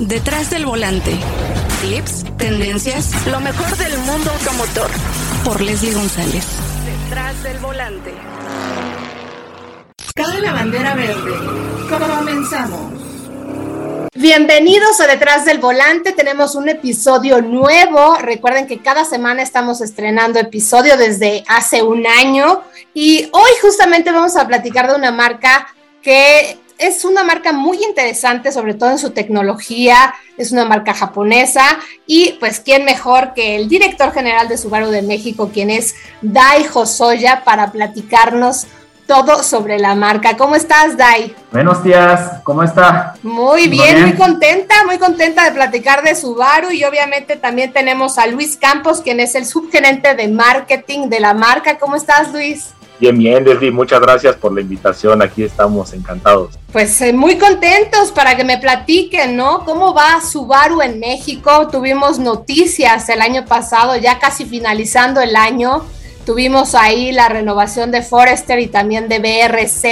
Detrás del volante. Tips, tendencias, lo mejor del mundo automotor. Por Leslie González. Detrás del volante. Cabe la bandera verde. Comenzamos. Bienvenidos a Detrás del Volante, tenemos un episodio nuevo. Recuerden que cada semana estamos estrenando episodio desde hace un año y hoy justamente vamos a platicar de una marca que es una marca muy interesante, sobre todo en su tecnología, es una marca japonesa y pues quién mejor que el director general de Subaru de México, quien es Dai Hosoya, para platicarnos todo sobre la marca. ¿Cómo estás, Dai? Buenos días, ¿cómo está? Muy bien, muy contenta, muy contenta de platicar de Subaru y obviamente también tenemos a Luis Campos, quien es el subgerente de marketing de la marca. ¿Cómo estás, Luis? Bien, bien, Leslie, muchas gracias por la invitación. Aquí estamos encantados. Pues eh, muy contentos para que me platiquen, ¿no? ¿Cómo va Subaru en México? Tuvimos noticias el año pasado, ya casi finalizando el año Tuvimos ahí la renovación de Forester y también de BRZ.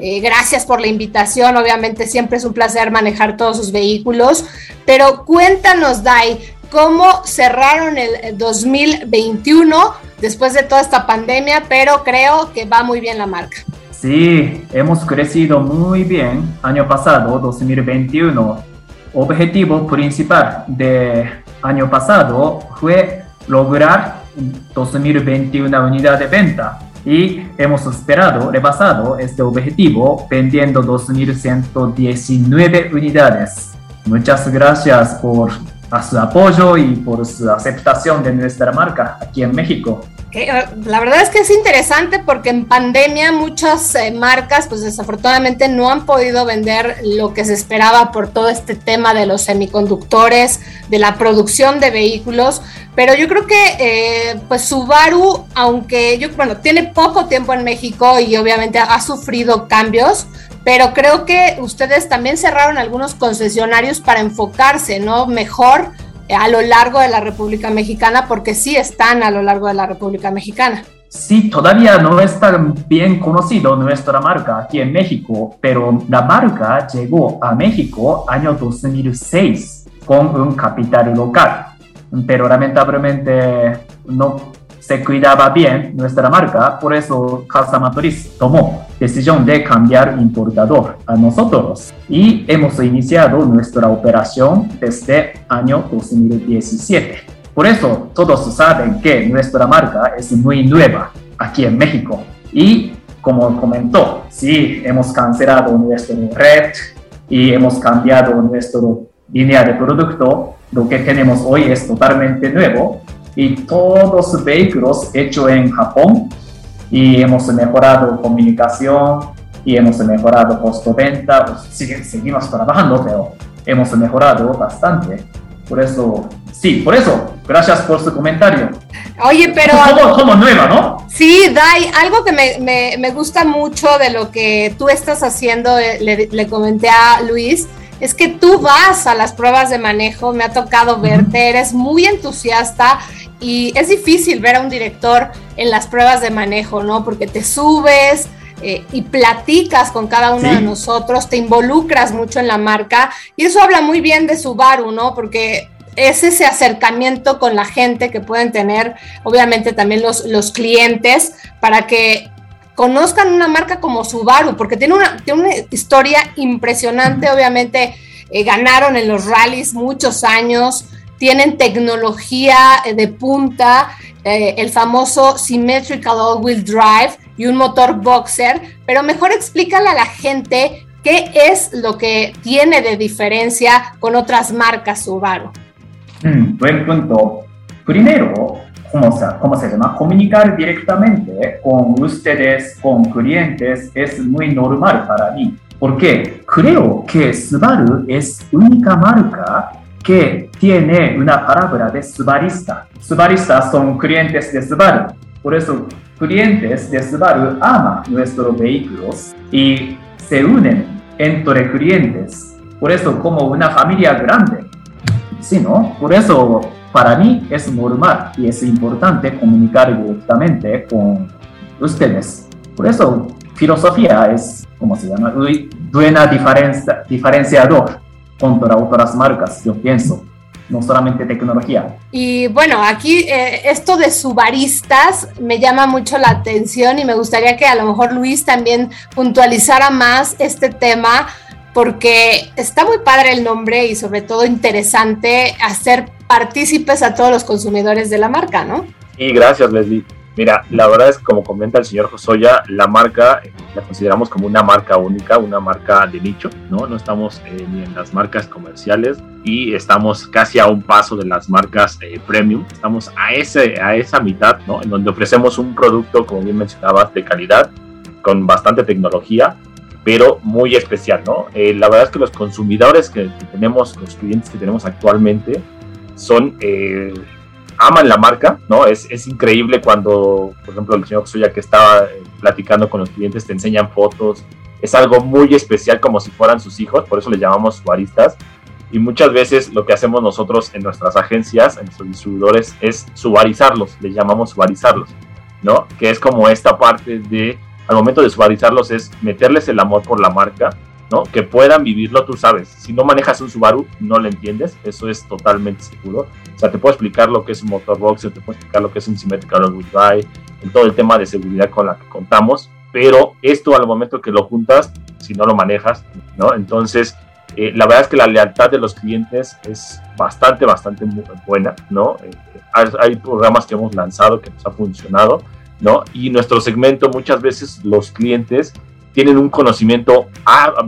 Eh, gracias por la invitación. Obviamente siempre es un placer manejar todos sus vehículos. Pero cuéntanos, Dai, ¿cómo cerraron el 2021 después de toda esta pandemia? Pero creo que va muy bien la marca. Sí, hemos crecido muy bien año pasado, 2021. Objetivo principal de año pasado fue lograr 2021 unidad de venta y hemos esperado, rebasado este objetivo vendiendo 2.119 unidades. Muchas gracias por su apoyo y por su aceptación de nuestra marca aquí en México. Eh, la verdad es que es interesante porque en pandemia muchas eh, marcas pues desafortunadamente no han podido vender lo que se esperaba por todo este tema de los semiconductores, de la producción de vehículos, pero yo creo que eh, pues Subaru, aunque yo bueno, tiene poco tiempo en México y obviamente ha sufrido cambios, pero creo que ustedes también cerraron algunos concesionarios para enfocarse, ¿no? Mejor a lo largo de la República Mexicana, porque sí están a lo largo de la República Mexicana. Sí, todavía no está bien conocido nuestra marca aquí en México, pero la marca llegó a México año 2006 con un capital local, pero lamentablemente no se cuidaba bien nuestra marca, por eso Casa Matriz tomó decisión de cambiar importador a nosotros y hemos iniciado nuestra operación desde año 2017. Por eso todos saben que nuestra marca es muy nueva aquí en México y como comentó, sí, hemos cancelado nuestro red y hemos cambiado nuestra línea de producto. Lo que tenemos hoy es totalmente nuevo y todos los vehículos hechos en Japón y hemos mejorado comunicación y hemos mejorado costo-venta, pues, seguimos trabajando, pero hemos mejorado bastante. Por eso, sí, por eso, gracias por su comentario. Oye, pero... Como, como nueva, ¿no? Sí, Dai, algo que me, me, me, gusta mucho de lo que tú estás haciendo, eh, le, le comenté a Luis, es que tú vas a las pruebas de manejo, me ha tocado verte, eres muy entusiasta y es difícil ver a un director en las pruebas de manejo, ¿no? Porque te subes eh, y platicas con cada uno de nosotros, te involucras mucho en la marca y eso habla muy bien de Subaru, ¿no? Porque es ese acercamiento con la gente que pueden tener, obviamente también los, los clientes, para que conozcan una marca como Subaru, porque tiene una, tiene una historia impresionante, obviamente eh, ganaron en los rallies muchos años, tienen tecnología eh, de punta, eh, el famoso Symmetrical All-Wheel Drive y un motor boxer, pero mejor explícale a la gente qué es lo que tiene de diferencia con otras marcas Subaru. Mm, punto. Primero, ¿cómo se, ¿cómo se llama? Comunicar directamente con ustedes, con clientes, es muy normal para mí. Porque creo que Subaru es única marca que tiene una palabra de subarista. Subaristas son clientes de Subaru. Por eso, clientes de Subaru aman nuestros vehículos y se unen entre clientes. Por eso, como una familia grande. Sí, ¿no? Por eso, para mí es normal y es importante comunicar directamente con ustedes. Por eso, filosofía es, ¿cómo se llama? Buena diferencia, diferenciador contra otras marcas, yo pienso no solamente tecnología. Y bueno, aquí eh, esto de subaristas me llama mucho la atención y me gustaría que a lo mejor Luis también puntualizara más este tema porque está muy padre el nombre y sobre todo interesante hacer partícipes a todos los consumidores de la marca, ¿no? Y gracias, Leslie. Mira, la verdad es que como comenta el señor Josoya, la marca eh, la consideramos como una marca única, una marca de nicho, ¿no? No estamos eh, ni en las marcas comerciales y estamos casi a un paso de las marcas eh, premium. Estamos a, ese, a esa mitad, ¿no? En donde ofrecemos un producto, como bien mencionabas, de calidad, con bastante tecnología, pero muy especial, ¿no? la verdad es que los consumidores que, que, tenemos, los clientes que tenemos actualmente, son aman la marca, ¿no? Es, es increíble cuando, por ejemplo, el señor Suya que estaba eh, platicando con los clientes, te enseñan fotos, es algo muy especial como si fueran sus hijos, por eso les llamamos subaristas. Y muchas veces lo que hacemos nosotros en nuestras agencias, en nuestros distribuidores, es subarizarlos, les llamamos subarizarlos, ¿no? Que es como esta parte de, al momento de subarizarlos, es meterles el amor por la marca, ¿no? Que puedan vivirlo, tú sabes. Si no manejas un Subaru, no lo entiendes, eso es totalmente seguro. O sea, te puedo explicar lo que es un motor boxer, te puedo explicar lo que es un symmetrical all drive, en todo el tema de seguridad con la que contamos, pero esto al momento que lo juntas, si no lo manejas, ¿no? Entonces, eh, la verdad es que la lealtad de los clientes es bastante, bastante buena, ¿no? Eh, hay programas que hemos lanzado que nos ha funcionado, ¿no? Y nuestro segmento muchas veces los clientes tienen un conocimiento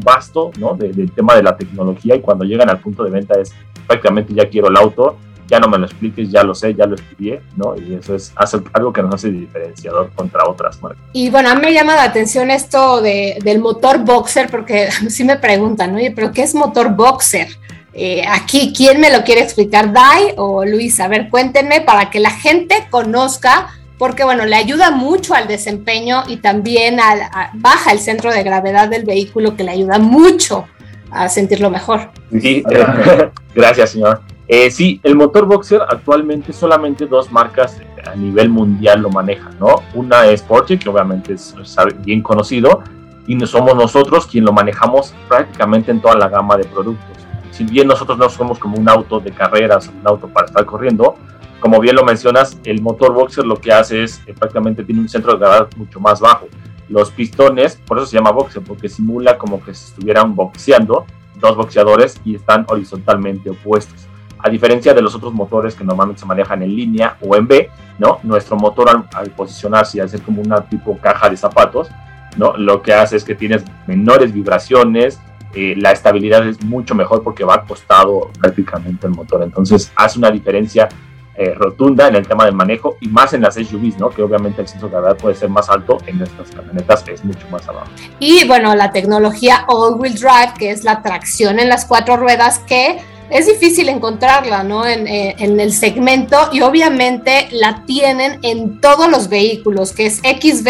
vasto, ¿no? del tema de la tecnología y cuando llegan al punto de venta es prácticamente ya quiero el auto, ya no me lo expliques, ya lo sé, ya lo estudié, ¿no? Y eso es algo que nos hace diferenciador contra otras marcas. Y bueno, a mí me llama la atención esto de, del motor boxer, porque sí me preguntan, oye, pero ¿qué es motor boxer? Eh, aquí, ¿quién me lo quiere explicar? ¿Dai o Luis? A ver, cuéntenme para que la gente conozca, porque bueno, le ayuda mucho al desempeño y también baja el centro de gravedad del vehículo, que le ayuda mucho a sentirlo mejor. Sí, gracias, señor. Eh, sí, el motor boxer actualmente solamente dos marcas a nivel mundial lo manejan, ¿no? Una es Porsche, que obviamente es, bien conocido, y somos nosotros quien lo manejamos prácticamente en toda la gama de productos. Si bien nosotros no somos como un auto de carreras, un auto para estar corriendo, como bien lo mencionas, el motor boxer lo que hace es eh, prácticamente tiene un centro de gravedad mucho más bajo. Los pistones, por eso se llama boxer, porque simula como que se estuvieran boxeando dos boxeadores y están horizontalmente opuestos a diferencia de los otros motores que normalmente se manejan en línea o en B, ¿no? Nuestro motor al, posicionarse y al ser como una tipo caja de zapatos, ¿no? Lo que hace es que tienes menores vibraciones, eh, la estabilidad es mucho mejor porque va acostado prácticamente el motor, entonces hace una diferencia eh, rotunda en el tema del manejo y más en las SUVs, ¿no? Que obviamente el centro de gravedad puede ser más alto, en nuestras camionetas es mucho más abajo. Y bueno, la tecnología all-wheel drive, que es la tracción en las cuatro ruedas, que es difícil encontrarla, ¿no? Eh, en, el segmento y obviamente la tienen en todos los vehículos, que es XB,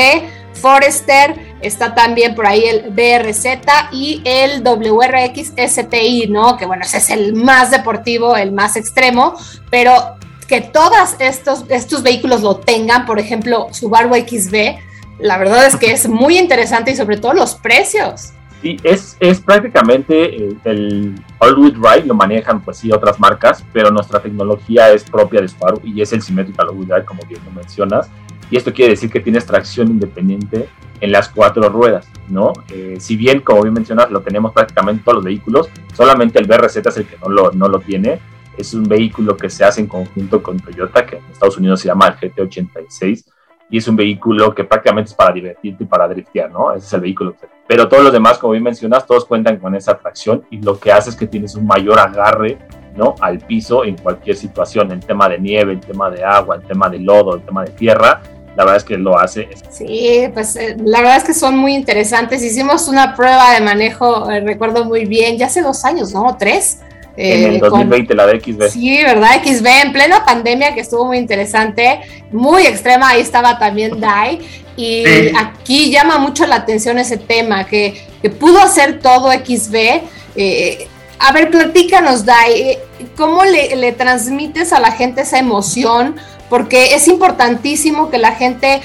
Forester, está también por ahí el BRZ y el WRX STI, ¿no? Que bueno, ese es el más deportivo, el más extremo, pero que todos estos, estos vehículos lo tengan, por ejemplo, Subaru XB, la verdad es que es muy interesante y sobre todo los precios. Sí, es, es prácticamente el, el All-Wheel Drive, lo manejan pues sí otras marcas, pero nuestra tecnología es propia de Subaru y es el Symmetrical All-Wheel Drive, como bien lo mencionas. Y esto quiere decir que tienes tracción independiente en las cuatro ruedas, ¿no? Eh, si bien, como bien mencionas, lo tenemos prácticamente en todos los vehículos, solamente el BRZ es el que no lo, no lo tiene. Es un vehículo que se hace en conjunto con Toyota, que en Estados Unidos se llama el GT86 y es un vehículo que prácticamente es para divertirte y para driftear, ¿no? Ese es el vehículo. Pero todos los demás, como bien mencionas, todos cuentan con esa tracción y lo que hace es que tienes un mayor agarre, ¿no? Al piso en cualquier situación, el tema de nieve, el tema de agua, el tema de lodo, el tema de tierra, la verdad es que lo hace. Sí, pues eh, la verdad es que son muy interesantes. Hicimos una prueba de manejo, eh, recuerdo muy bien, ya hace dos años, ¿no? Tres en el 2020, eh, la de XB. Sí, ¿verdad? XB, en plena pandemia, que estuvo muy interesante, muy extrema, ahí estaba también Dai. Y aquí llama mucho la atención ese tema, que, que pudo hacer todo XB. Eh, a ver, platícanos, Dai, eh, ¿cómo le, le transmites a la gente esa emoción? Porque es importantísimo que la gente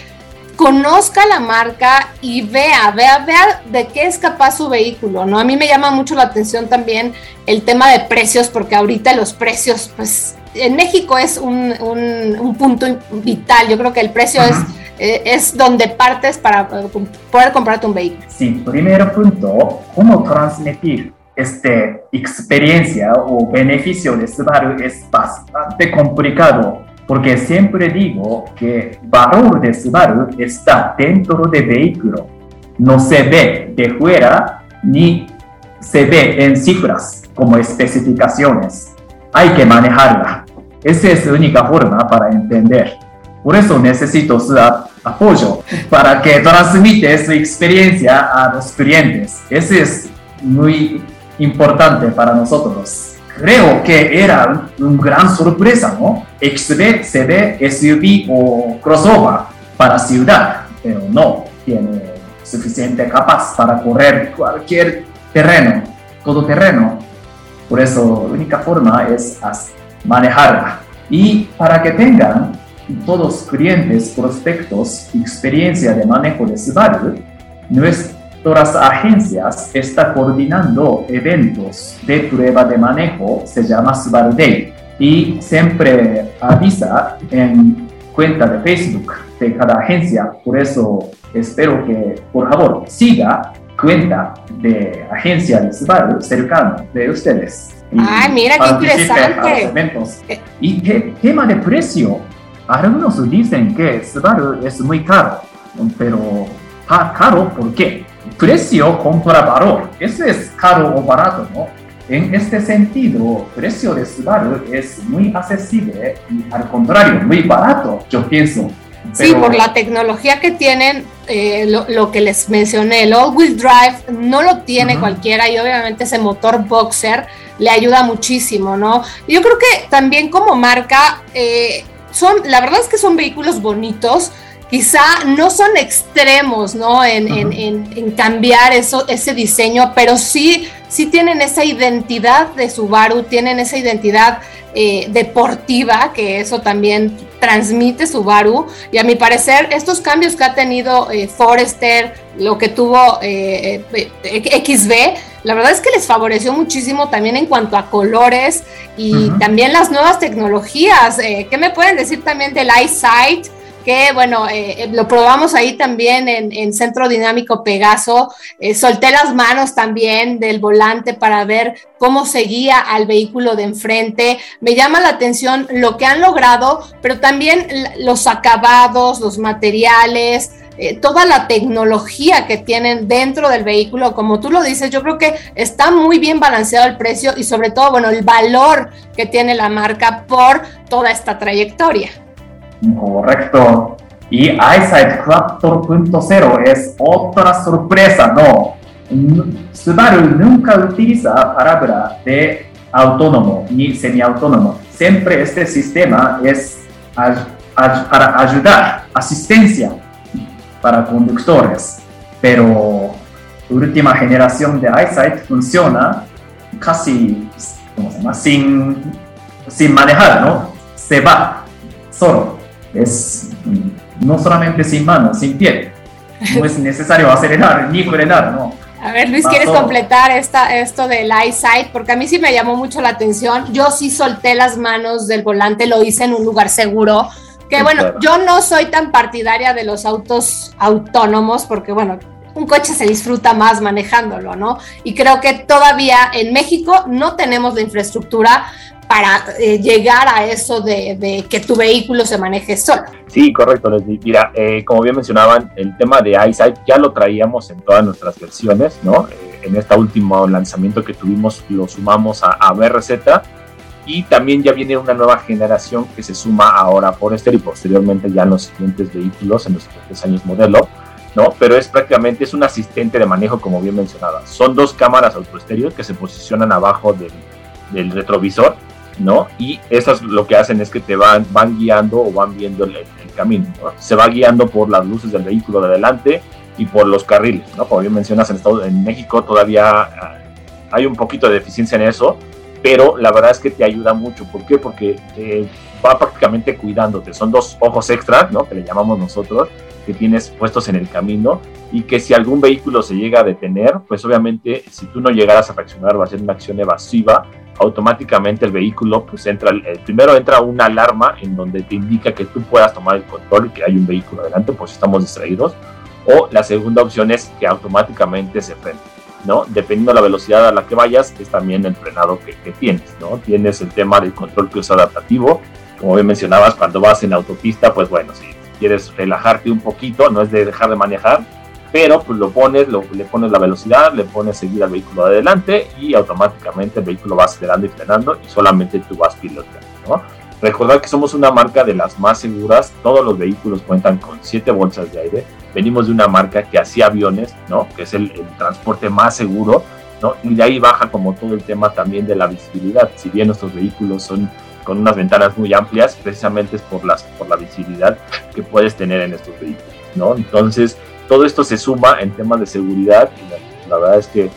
conozca la marca y vea, vea, vea de qué es capaz su vehículo, ¿no? A mí me llama mucho la atención también el tema de precios, porque ahorita los precios, pues, en México es un, punto vital. Yo creo que el precio es, eh, es donde partes para poder comprarte un vehículo. Sí, primer punto, cómo transmitir esta experiencia o beneficio de Subaru es bastante complicado porque siempre digo que valor de Subaru está dentro del vehículo. No se ve de fuera ni se ve en cifras como especificaciones. Hay que manejarla. Esa es la única forma para entender. Por eso necesito su apoyo para que transmite su experiencia a los clientes. Eso es muy importante para nosotros creo que era una gran sorpresa, ¿no? XB, CB, SUV o crossover para ciudad, pero no tiene suficiente capaz para correr cualquier terreno, todo terreno. Por eso la única forma es manejarla. Y para que tengan todos clientes, prospectos, experiencia de manejo de Subaru, nuestro Todas las agencias están coordinando eventos de prueba de manejo, se llama Subaru Day, y siempre avisa en cuenta de Facebook de cada agencia. Por eso espero que, por favor, siga cuenta de agencia de Subaru cercano de ustedes. Ay, mira qué interesante. Y tema de precio. Algunos dicen que Subaru es muy caro, pero caro ¿por qué? Precio contra valor. Ese es caro o barato, ¿no? En este sentido, precio de Subaru es muy accesible y al contrario, muy barato, yo pienso. Sí, por la tecnología que tienen, eh, lo, que les mencioné, el all-wheel drive no lo tiene cualquiera y obviamente ese motor boxer le ayuda muchísimo, ¿no? Yo creo que también como marca, eh, son, la verdad es que son vehículos bonitos, quizá no son extremos, ¿no? En, cambiar eso, ese diseño, pero sí, sí tienen esa identidad de Subaru, tienen esa identidad eh, deportiva, que eso también transmite Subaru. Y a mi parecer, estos cambios que ha tenido eh, Forester, lo que tuvo eh, XB, la verdad es que les favoreció muchísimo también en cuanto a colores y también las nuevas tecnologías. ¿Qué me pueden decir también del EyeSight? Que bueno, eh, eh, lo probamos ahí también en, Centro Dinámico Pegaso. Eh, solté las manos también del volante para ver cómo seguía al vehículo de enfrente. Me llama la atención lo que han logrado, pero también los acabados, los materiales. toda la tecnología que tienen dentro del vehículo, como tú lo dices, yo creo que está muy bien balanceado el precio y sobre todo, bueno, el valor que tiene la marca por toda esta trayectoria. Correcto. Y EyeSight 4.0 es otra sorpresa, ¿no? Subaru nunca utiliza palabra de autónomo ni semiautónomo. Siempre este sistema es para ayudar, asistencia para conductores. Pero última generación de EyeSight funciona casi Sin, sin manejar, ¿no? Se va solo es no solamente sin manos, sin pie. No es necesario acelerar ni frenar, ¿no? A ver, Luis, ¿quieres completar esta, esto del eyesight? Porque a mí sí me llamó mucho la atención. Yo sí solté las manos del volante, lo hice en un lugar seguro. Que bueno, yo no soy tan partidaria de los autos autónomos porque bueno, un coche se disfruta más manejándolo, ¿no? Y creo que todavía en México no tenemos la infraestructura para eh, llegar a eso de, que tu vehículo se maneje solo. Sí, correcto. Mira, eh, como bien mencionaban, el tema de EyeSight ya lo traíamos en todas nuestras versiones, ¿no? Eh, en este último lanzamiento que tuvimos lo sumamos a, a BRZ y también ya viene una nueva generación que se suma ahora a Forester y posteriormente ya en los siguientes vehículos, en los siguientes años modelo, ¿no? Pero es prácticamente es un asistente de manejo, como bien mencionaba. Son dos cámaras autoestéreo que se posicionan abajo del, del retrovisor ¿no? Y esas lo que hacen es que te van, van guiando o van viendo el, camino, Se va guiando por las luces del vehículo de adelante y por los carriles, ¿no? Como bien mencionas, en, Estado, en México todavía ah, hay un poquito de deficiencia en eso, pero la verdad es que te ayuda mucho. ¿Por qué? Porque va prácticamente cuidándote. Son dos ojos extra, ¿no? Que le llamamos nosotros, que tienes puestos en el camino y que si algún vehículo se llega a detener, pues obviamente si tú no llegaras a reaccionar o a hacer una acción evasiva, automáticamente el vehículo pues entra, el, primero entra una alarma en donde te indica que tú puedas tomar el control que hay un vehículo adelante, pues estamos distraídos, o la segunda opción es que automáticamente se frene. ¿no? Dependiendo de la velocidad a la que vayas, es también el frenado que, que tienes, ¿no? Tienes el tema del control cruz adaptativo, como bien mencionabas, cuando vas en autopista, pues bueno, si quieres relajarte un poquito, no es de dejar de manejar, pero pues lo pones, le pones la velocidad, le pones seguir al vehículo adelante y automáticamente el vehículo va acelerando y frenando y solamente tú vas piloteando, ¿no? Recordar que somos una marca de las más seguras, todos los vehículos cuentan con 7 bolsas de aire, venimos de una marca que hacía aviones, ¿no? Que es el, transporte más seguro, ¿no? Y de ahí baja como todo el tema también de la visibilidad, si bien nuestros vehículos son con unas ventanas muy amplias, precisamente es por, las, por la visibilidad que puedes tener en estos vehículos, ¿no? Entonces, todo esto se suma en temas de seguridad y la, verdad es que,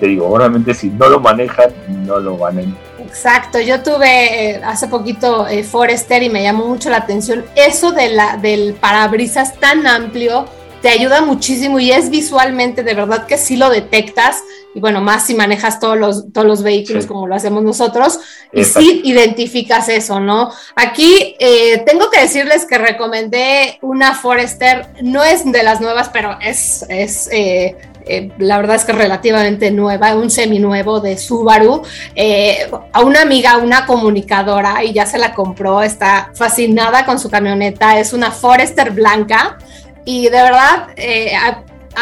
te digo, obviamente si no lo manejan, no lo van a Exacto, yo tuve eh, hace poquito eh, Forester y me llamó mucho la atención. Eso de la, del parabrisas tan amplio, te ayuda muchísimo y es visualmente de verdad que sí lo detectas y bueno, más si manejas todos los, todos los vehículos como lo hacemos nosotros y sí identificas eso, ¿no? Aquí eh, tengo que decirles que recomendé una Forester, no es de las nuevas, pero es, es eh, la verdad es que relativamente nueva, un seminuevo de Subaru, eh, a una amiga, una comunicadora, y ya se la compró, está fascinada con su camioneta, es una Forester blanca, y de verdad, eh,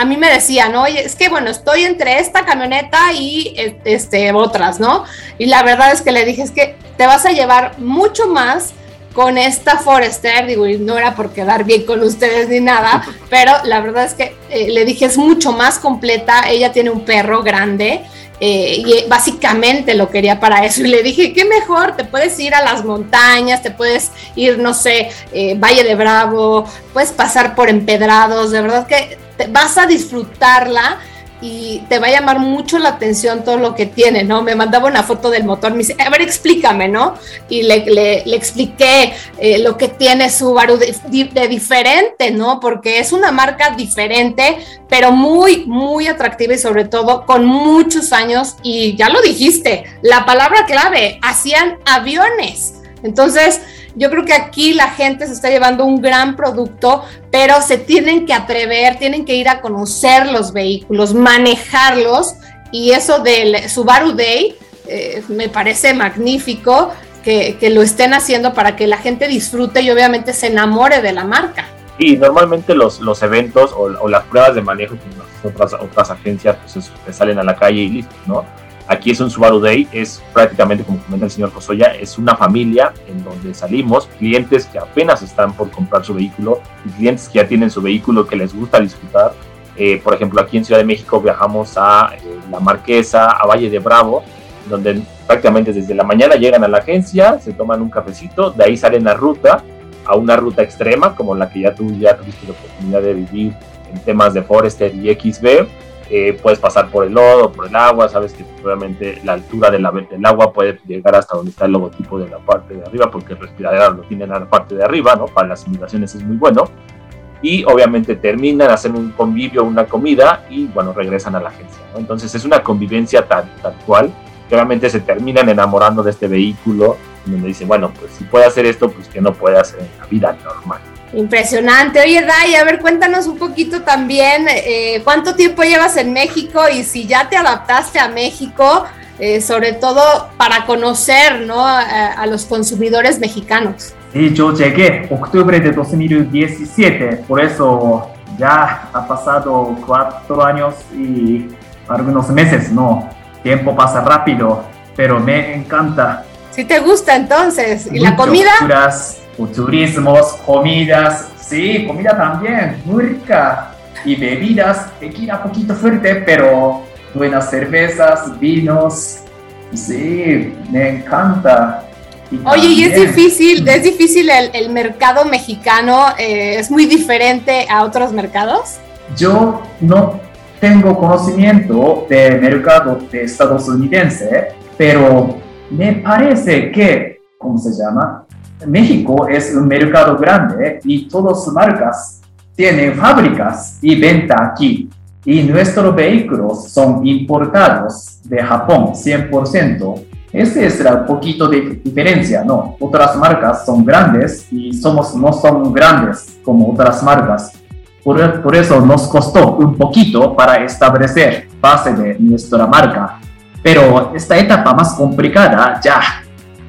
a, mí me decía, ¿no? Oye, es que bueno, estoy entre esta camioneta y este, otras, ¿no? Y la verdad es que le dije, es que te vas a llevar mucho más con esta Forester, digo, y no era por quedar bien con ustedes ni nada, pero la verdad es que eh, le dije es mucho más completa, ella tiene un perro grande eh, y básicamente lo quería para eso y le dije, qué mejor, te puedes ir a las montañas, te puedes ir, no sé, eh, Valle de Bravo, puedes pasar por empedrados, de verdad que vas a disfrutarla y te va a llamar mucho la atención todo lo que tiene, ¿no? Me mandaba una foto del motor, me dice, a ver, explícame, ¿no? Y le, le, expliqué eh, lo que tiene Subaru de, de, diferente, ¿no? Porque es una marca diferente, pero muy, muy atractiva y sobre todo con muchos años, y ya lo dijiste, la palabra clave, hacían aviones. Entonces, yo creo que aquí la gente se está llevando un gran producto, pero se tienen que atrever, tienen que ir a conocer los vehículos, manejarlos y eso del Subaru Day eh, me parece magnífico que, lo estén haciendo para que la gente disfrute y obviamente se enamore de la marca. Y normalmente los, los eventos o, las pruebas de manejo que otras, otras agencias pues salen a la calle y listo, ¿no? Aquí es un Subaru Day, es prácticamente, como comenta el señor Josoya, es una familia en donde salimos, clientes que apenas están por comprar su vehículo y clientes que ya tienen su vehículo que les gusta disfrutar. Eh, por ejemplo, aquí en Ciudad de México viajamos a eh, La Marquesa, a Valle de Bravo, donde prácticamente desde la mañana llegan a la agencia, se toman un cafecito, de ahí salen a ruta, a una ruta extrema como la que ya tú ya tuviste la oportunidad de vivir en temas de Forester y XB, eh, puedes pasar por el lodo, por el agua, sabes que obviamente la altura del agua puede llegar hasta donde está el logotipo de la parte de arriba, porque el respiradero lo tienen en la parte de arriba, ¿no? Para las simulaciones es muy bueno. Y obviamente terminan, hacen un convivio, una comida y bueno, regresan a la agencia, ¿no? Entonces es una convivencia tal, tal cual, que obviamente se terminan enamorando de este vehículo, donde dicen, bueno, pues si puede hacer esto, pues que no puede hacer en la vida normal. Impresionante. Oye, Dai, a ver, cuéntanos un poquito también eh, cuánto tiempo llevas en México y si ya te adaptaste a México, eh, sobre todo para conocer ¿no? a, los consumidores mexicanos. Sí, yo llegué octubre de 2017, por eso ya ha pasado cuatro años y algunos meses, ¿no? Tiempo pasa rápido, pero me encanta. Si te gusta entonces, ¿y la comida? Turismos, comidas, sí, comida también, muy rica. Y bebidas, tequila poquito fuerte, pero buenas cervezas, vinos, sí, me encanta. Oye, y es difícil, es difícil el, mercado mexicano, eh, es muy diferente a otros mercados. Yo no tengo conocimiento del mercado de estadounidense, pero me parece que, ¿cómo se llama? México es un mercado grande y todas marcas tienen fábricas y venta aquí. Y nuestros vehículos son importados de Japón 100%. Ese es un poquito de diferencia, ¿no? Otras marcas son grandes y somos, no son grandes como otras marcas. Por, por eso nos costó un poquito para establecer base de nuestra marca. Pero esta etapa más complicada ya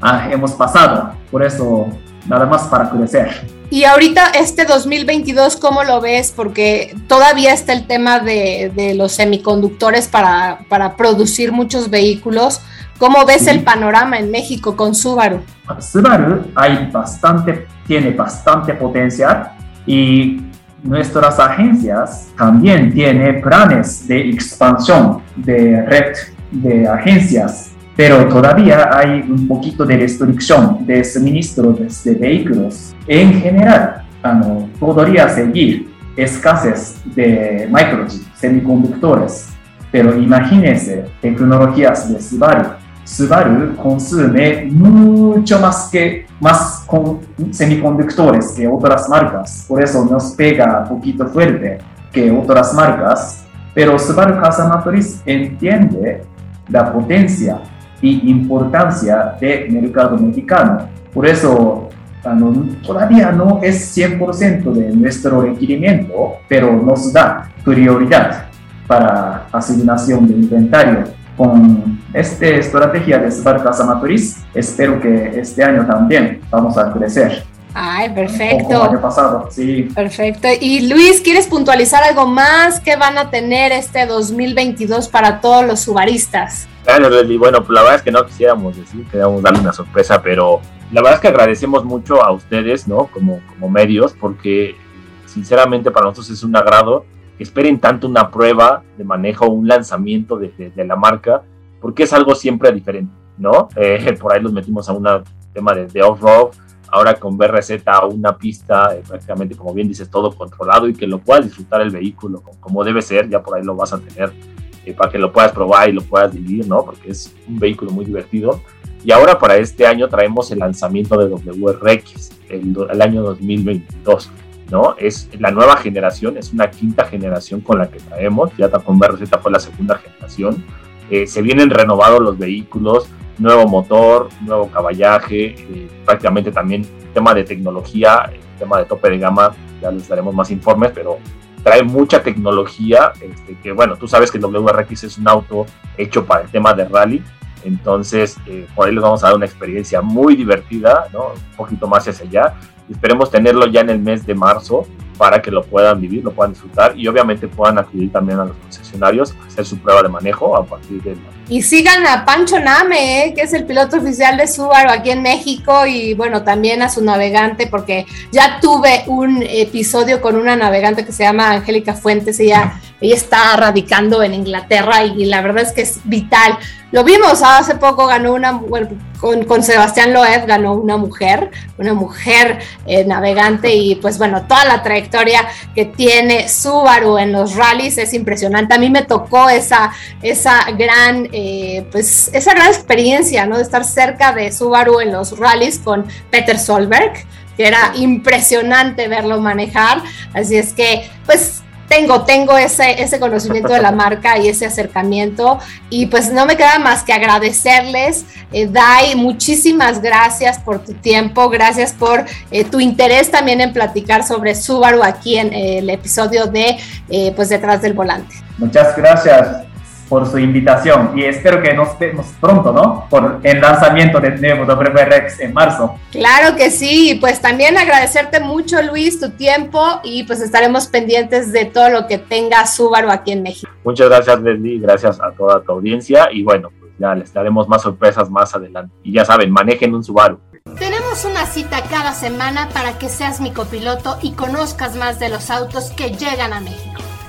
ah, hemos pasado. Por eso, nada más para crecer. Y ahorita este 2022, ¿cómo lo ves? Porque todavía está el tema de, de los semiconductores para, para, producir muchos vehículos. ¿Cómo ves el panorama en México con Subaru? Subaru hay bastante, tiene bastante potencial y nuestras agencias también tienen planes de expansión de red de agencias pero todavía hay un poquito de restricción de suministro de, vehículos. En general, podría seguir escasez de microchips, semiconductores, pero imagínense tecnologías de Subaru. Subaru consume mucho más que más con semiconductores que otras marcas, por eso nos pega un poquito fuerte que otras marcas, pero Subaru Casa Matriz entiende la potencia y importancia del mercado mexicano. Por eso todavía no es 100% de nuestro requerimiento, pero nos da prioridad para asignación de inventario. Con esta estrategia de Spark Casa Matriz, espero que este año también vamos a crecer. Ay, perfecto. año pasado, sí. Perfecto. Y Luis, ¿quieres puntualizar algo más que van a tener este 2022 para todos los subaristas? Claro, bueno, pues la verdad es que no quisiéramos decir, queríamos darle una sorpresa, pero la verdad es que agradecemos mucho a ustedes, ¿no? Como, como medios, porque sinceramente para nosotros es un agrado que esperen tanto una prueba de manejo, un lanzamiento de, de, la marca, porque es algo siempre diferente, ¿no? Eh, por ahí los metimos a un tema de, de off-road, ahora con BRZ una pista eh, prácticamente, como bien dices, todo controlado y que lo puedas disfrutar el vehículo como, debe ser, ya por ahí lo vas a tener eh, para que lo puedas probar y lo puedas vivir, ¿no? Porque es un vehículo muy divertido. Y ahora para este año traemos el lanzamiento de WRX, el, el año 2022. ¿no? Es la nueva generación, es una quinta generación con la que traemos, ya con BRZ fue la segunda generación, eh, se vienen renovados los vehículos, nuevo motor, nuevo caballaje, eh, prácticamente también tema de tecnología, tema de tope de gama, ya les daremos más informes, pero trae mucha tecnología, este, que bueno, tú sabes que el WRX es un auto hecho para el tema de rally, entonces eh, por ahí les vamos a dar una experiencia muy divertida, un poquito más hacia allá, esperemos tenerlo ya en el mes de marzo para que lo puedan vivir, lo puedan disfrutar y obviamente puedan acudir también a los concesionarios, hacer su prueba de manejo a partir de y sigan a Pancho Name, ¿eh? que es el piloto oficial de Subaru aquí en México y bueno, también a su navegante porque ya tuve un episodio con una navegante que se llama Angélica Fuentes, ella, ella está radicando en Inglaterra y, la verdad es que es vital. Lo vimos hace poco, ganó una, bueno, con, con Sebastián Loeb ganó una mujer, una mujer eh, navegante y pues bueno, toda la trayectoria que tiene Subaru en los rallies es impresionante. A mí me tocó esa, esa gran eh, pues esa gran experiencia, ¿no? De estar cerca de Subaru en los rallies con Peter Solberg, que era impresionante verlo manejar. Así es que, pues tengo, tengo ese, ese conocimiento de la marca y ese acercamiento. Y pues no me queda más que agradecerles. Eh, Dai, muchísimas gracias por tu tiempo, gracias por eh, tu interés también en platicar sobre Subaru aquí en el episodio de pues detrás del volante. Muchas gracias por su invitación y espero que nos vemos pronto, ¿no? Por el lanzamiento del nuevo WRX en marzo. Claro que sí, pues también agradecerte mucho Luis tu tiempo y pues estaremos pendientes de todo lo que tenga Subaru aquí en México. Muchas gracias Leslie, gracias a toda tu audiencia y bueno, pues ya les daremos más sorpresas más adelante. Y ya saben, manejen un Subaru. Tenemos una cita cada semana para que seas mi copiloto y conozcas más de los autos que llegan a México.